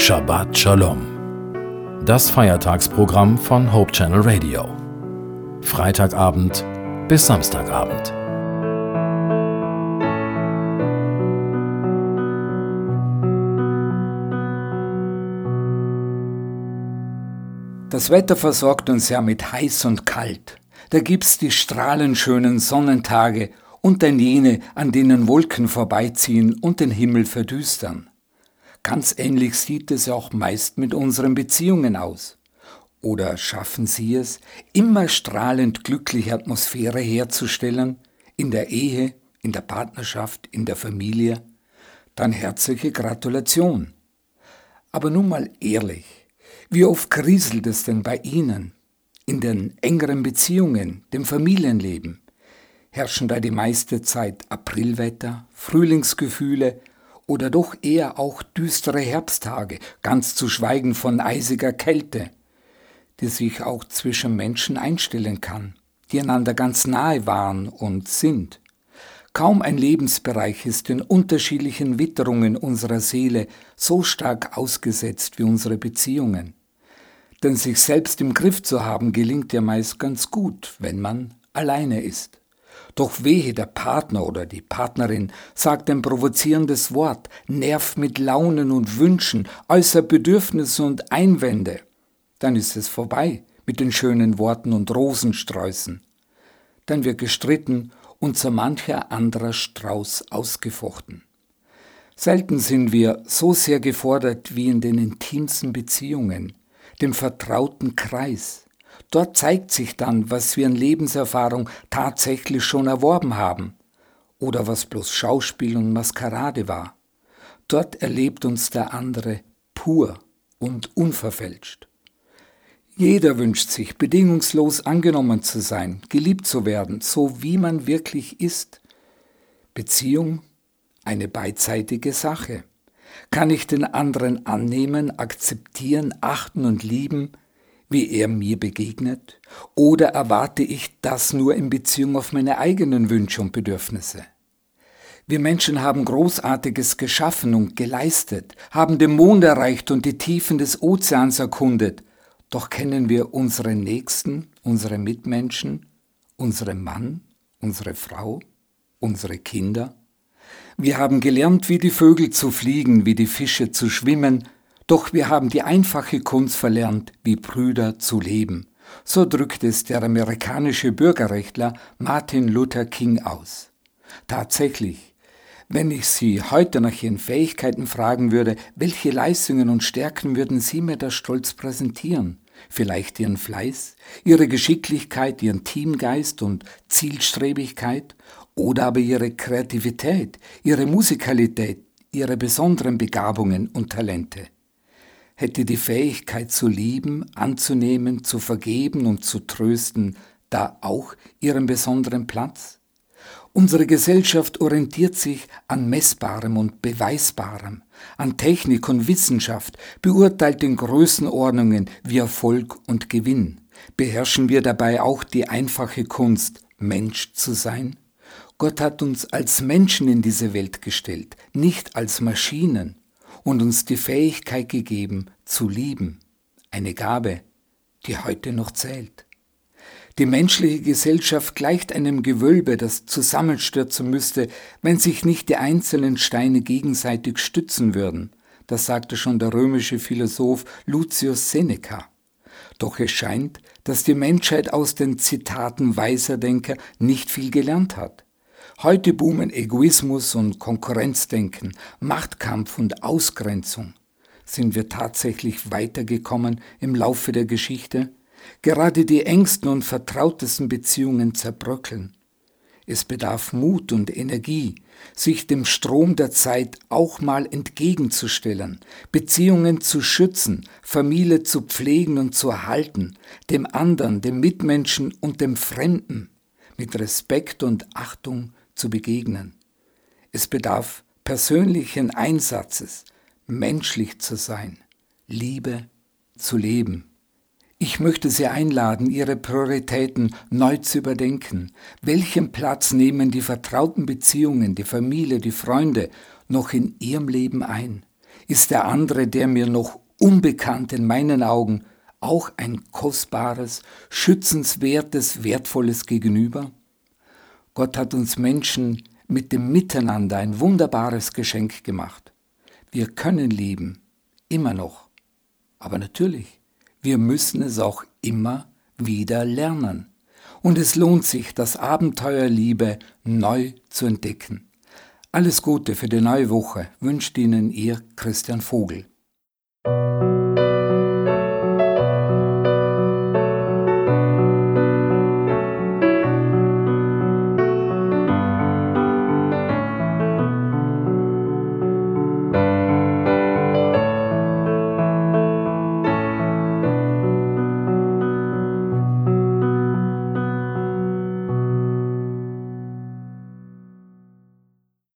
Shabbat Shalom. Das Feiertagsprogramm von Hope Channel Radio. Freitagabend bis Samstagabend. Das Wetter versorgt uns ja mit heiß und kalt. Da gibt's die strahlenschönen Sonnentage und dann jene, an denen Wolken vorbeiziehen und den Himmel verdüstern. Ganz ähnlich sieht es auch meist mit unseren Beziehungen aus. Oder schaffen Sie es, immer strahlend glückliche Atmosphäre herzustellen, in der Ehe, in der Partnerschaft, in der Familie? Dann herzliche Gratulation. Aber nun mal ehrlich, wie oft kriselt es denn bei Ihnen, in den engeren Beziehungen, dem Familienleben? Herrschen da die meiste Zeit Aprilwetter, Frühlingsgefühle oder doch eher auch düstere Herbsttage, ganz zu schweigen von eisiger Kälte, die sich auch zwischen Menschen einstellen kann, die einander ganz nahe waren und sind. Kaum ein Lebensbereich ist den unterschiedlichen Witterungen unserer Seele so stark ausgesetzt wie unsere Beziehungen. Denn sich selbst im Griff zu haben gelingt ja meist ganz gut, wenn man alleine ist. Doch wehe, der Partner oder die Partnerin sagt ein provozierendes Wort, nervt mit Launen und Wünschen, äußert Bedürfnisse und Einwände. Dann ist es vorbei mit den schönen Worten und Rosensträußen. Dann wird gestritten und so mancher anderer Strauß ausgefochten. Selten sind wir so sehr gefordert wie in den intimsten Beziehungen, dem vertrauten Kreis, Dort zeigt sich dann, was wir an Lebenserfahrung tatsächlich schon erworben haben oder was bloß Schauspiel und Maskerade war. Dort erlebt uns der andere pur und unverfälscht. Jeder wünscht sich, bedingungslos angenommen zu sein, geliebt zu werden, so wie man wirklich ist. Beziehung eine beidseitige Sache. Kann ich den anderen annehmen, akzeptieren, achten und lieben, wie er mir begegnet? Oder erwarte ich das nur in Beziehung auf meine eigenen Wünsche und Bedürfnisse? Wir Menschen haben Großartiges geschaffen und geleistet, haben den Mond erreicht und die Tiefen des Ozeans erkundet, doch kennen wir unsere Nächsten, unsere Mitmenschen, unseren Mann, unsere Frau, unsere Kinder? Wir haben gelernt, wie die Vögel zu fliegen, wie die Fische zu schwimmen, doch wir haben die einfache Kunst verlernt, wie Brüder zu leben. So drückt es der amerikanische Bürgerrechtler Martin Luther King aus. Tatsächlich, wenn ich Sie heute nach Ihren Fähigkeiten fragen würde, welche Leistungen und Stärken würden Sie mir da stolz präsentieren? Vielleicht Ihren Fleiß, Ihre Geschicklichkeit, Ihren Teamgeist und Zielstrebigkeit oder aber Ihre Kreativität, Ihre Musikalität, Ihre besonderen Begabungen und Talente hätte die Fähigkeit zu lieben, anzunehmen, zu vergeben und zu trösten da auch ihren besonderen Platz? Unsere Gesellschaft orientiert sich an Messbarem und Beweisbarem, an Technik und Wissenschaft, beurteilt in Größenordnungen wie Erfolg und Gewinn. Beherrschen wir dabei auch die einfache Kunst, Mensch zu sein? Gott hat uns als Menschen in diese Welt gestellt, nicht als Maschinen und uns die Fähigkeit gegeben, zu lieben, eine Gabe, die heute noch zählt. Die menschliche Gesellschaft gleicht einem Gewölbe, das zusammenstürzen müsste, wenn sich nicht die einzelnen Steine gegenseitig stützen würden. Das sagte schon der römische Philosoph Lucius Seneca. Doch es scheint, dass die Menschheit aus den Zitaten weiser Denker nicht viel gelernt hat. Heute boomen Egoismus und Konkurrenzdenken, Machtkampf und Ausgrenzung. Sind wir tatsächlich weitergekommen im Laufe der Geschichte? Gerade die engsten und vertrautesten Beziehungen zerbröckeln. Es bedarf Mut und Energie, sich dem Strom der Zeit auch mal entgegenzustellen, Beziehungen zu schützen, Familie zu pflegen und zu erhalten, dem anderen, dem Mitmenschen und dem Fremden mit Respekt und Achtung zu begegnen. Es bedarf persönlichen Einsatzes, menschlich zu sein, Liebe zu leben. Ich möchte Sie einladen, Ihre Prioritäten neu zu überdenken. Welchen Platz nehmen die vertrauten Beziehungen, die Familie, die Freunde noch in Ihrem Leben ein? ist der andere, der mir noch unbekannt in meinen Augen, auch ein kostbares, schützenswertes, wertvolles Gegenüber? Gott hat uns Menschen mit dem Miteinander ein wunderbares Geschenk gemacht. Wir können lieben, immer noch. Aber natürlich, wir müssen es auch immer wieder lernen. Und es lohnt sich, das Abenteuer Liebe neu zu entdecken. Alles Gute für die neue Woche wünscht Ihnen Ihr Christian Vogel.